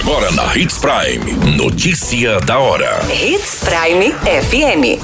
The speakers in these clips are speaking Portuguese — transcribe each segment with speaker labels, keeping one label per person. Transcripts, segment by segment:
Speaker 1: Agora na Hits Prime. Notícia da hora.
Speaker 2: Hits Prime FM.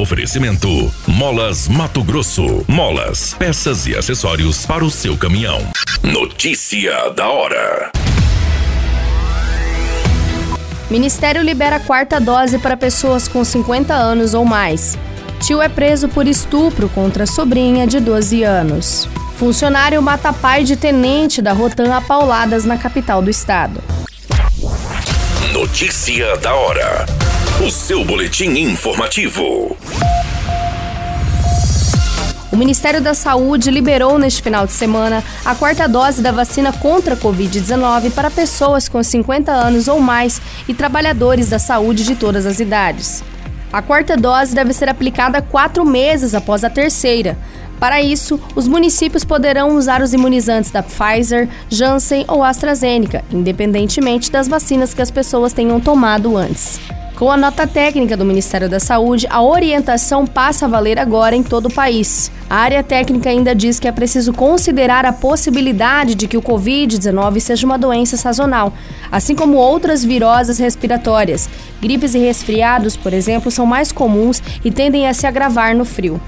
Speaker 1: Oferecimento: Molas Mato Grosso. Molas, peças e acessórios para o seu caminhão. Notícia da hora.
Speaker 3: Ministério libera a quarta dose para pessoas com 50 anos ou mais. Tio é preso por estupro contra sobrinha de 12 anos. Funcionário mata pai de tenente da Rotan a pauladas na capital do estado.
Speaker 1: Notícia da hora. O seu boletim informativo.
Speaker 3: O Ministério da Saúde liberou neste final de semana a quarta dose da vacina contra a Covid-19 para pessoas com 50 anos ou mais e trabalhadores da saúde de todas as idades. A quarta dose deve ser aplicada quatro meses após a terceira. Para isso, os municípios poderão usar os imunizantes da Pfizer, Janssen ou AstraZeneca, independentemente das vacinas que as pessoas tenham tomado antes. Com a nota técnica do Ministério da Saúde, a orientação passa a valer agora em todo o país. A área técnica ainda diz que é preciso considerar a possibilidade de que o Covid-19 seja uma doença sazonal, assim como outras viroses respiratórias. Gripes e resfriados, por exemplo, são mais comuns e tendem a se agravar no frio.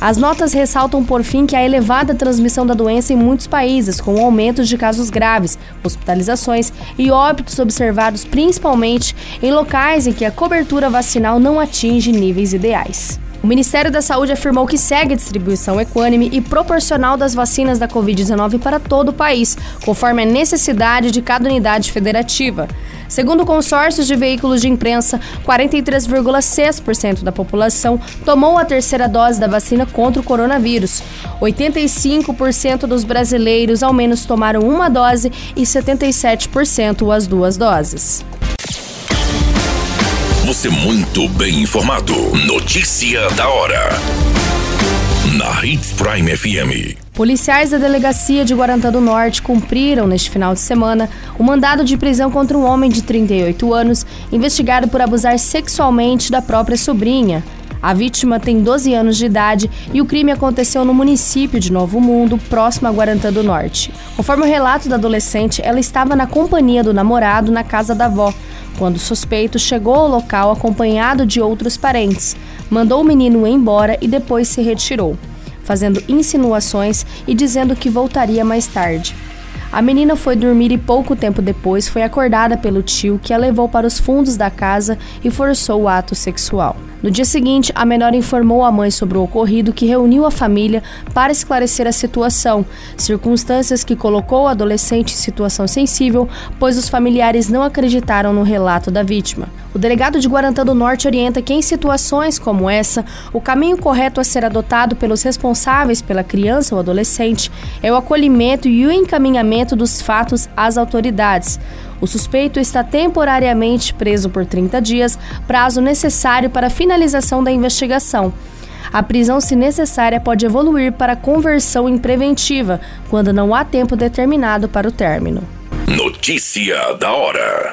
Speaker 3: As notas ressaltam, por fim, que há elevada transmissão da doença em muitos países, com aumentos de casos graves, hospitalizações e óbitos observados principalmente em locais em que a cobertura vacinal não atinge níveis ideais. O Ministério da Saúde afirmou que segue a distribuição equânime e proporcional das vacinas da Covid-19 para todo o país, conforme a necessidade de cada unidade federativa. Segundo consórcios de veículos de imprensa, 43,6% da população tomou a terceira dose da vacina contra o coronavírus. 85% dos brasileiros ao menos tomaram uma dose e 77% as duas doses.
Speaker 1: Você muito bem informado. Notícia da hora. Na Hits Prime FM.
Speaker 3: Policiais da delegacia de Guarantã do Norte cumpriram neste final de semana o mandado de prisão contra um homem de 38 anos investigado por abusar sexualmente da própria sobrinha. A vítima tem 12 anos de idade e o crime aconteceu no município de Novo Mundo, próximo a Guarantã do Norte. Conforme o relato da adolescente, ela estava na companhia do namorado na casa da avó quando o suspeito chegou ao local acompanhado de outros parentes, mandou o menino embora e depois se retirou, fazendo insinuações e dizendo que voltaria mais tarde. A menina foi dormir e pouco tempo depois foi acordada pelo tio que a levou para os fundos da casa e forçou o ato sexual. No dia seguinte, a menor informou a mãe sobre o ocorrido, que reuniu a família para esclarecer a situação, circunstâncias que colocou o adolescente em situação sensível, pois os familiares não acreditaram no relato da vítima. O delegado de Guarantã do Norte orienta que, em situações como essa, o caminho correto a ser adotado pelos responsáveis pela criança ou adolescente é o acolhimento e o encaminhamento dos fatos às autoridades. O suspeito está temporariamente preso por 30 dias, prazo necessário para a finalização da investigação. A prisão, se necessária, pode evoluir para conversão em preventiva, quando não há tempo determinado para o término.
Speaker 1: Notícia da hora.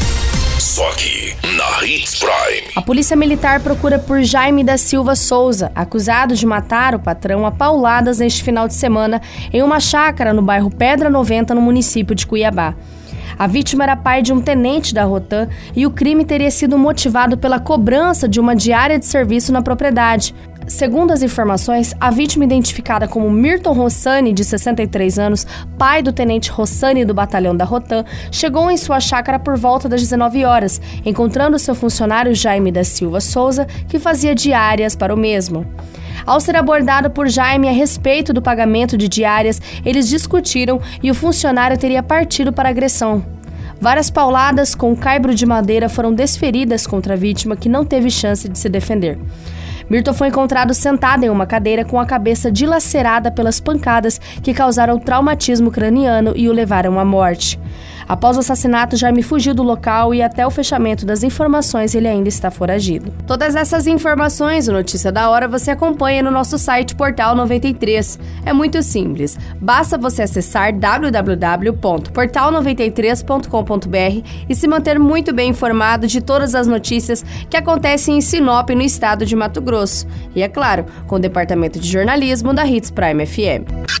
Speaker 1: Só aqui, na Hits Prime.
Speaker 3: A Polícia Militar procura por Jaime da Silva Souza, acusado de matar o patrão a pauladas neste final de semana em uma chácara no bairro Pedra 90, no município de Cuiabá. A vítima era pai de um tenente da Rotan e o crime teria sido motivado pela cobrança de uma diária de serviço na propriedade. Segundo as informações, a vítima identificada como Milton Rossani, de 63 anos, pai do tenente Rossani do batalhão da Rotan, chegou em sua chácara por volta das 19 horas, encontrando seu funcionário Jaime da Silva Souza, que fazia diárias para o mesmo. Ao ser abordado por Jaime a respeito do pagamento de diárias, eles discutiram e o funcionário teria partido para agressão. Várias pauladas com caibro de madeira foram desferidas contra a vítima, que não teve chance de se defender. Milton foi encontrado sentado em uma cadeira com a cabeça dilacerada pelas pancadas que causaram traumatismo craniano e o levaram à morte. Após o assassinato, Jaime fugiu do local e até o fechamento das informações ele ainda está foragido. Todas essas informações, o Notícia da Hora, você acompanha no nosso site Portal 93. É muito simples. Basta você acessar www.portal93.com.br e se manter muito bem informado de todas as notícias que acontecem em Sinop, no estado de Mato Grosso. E é claro, com o departamento de jornalismo da Hits Prime FM.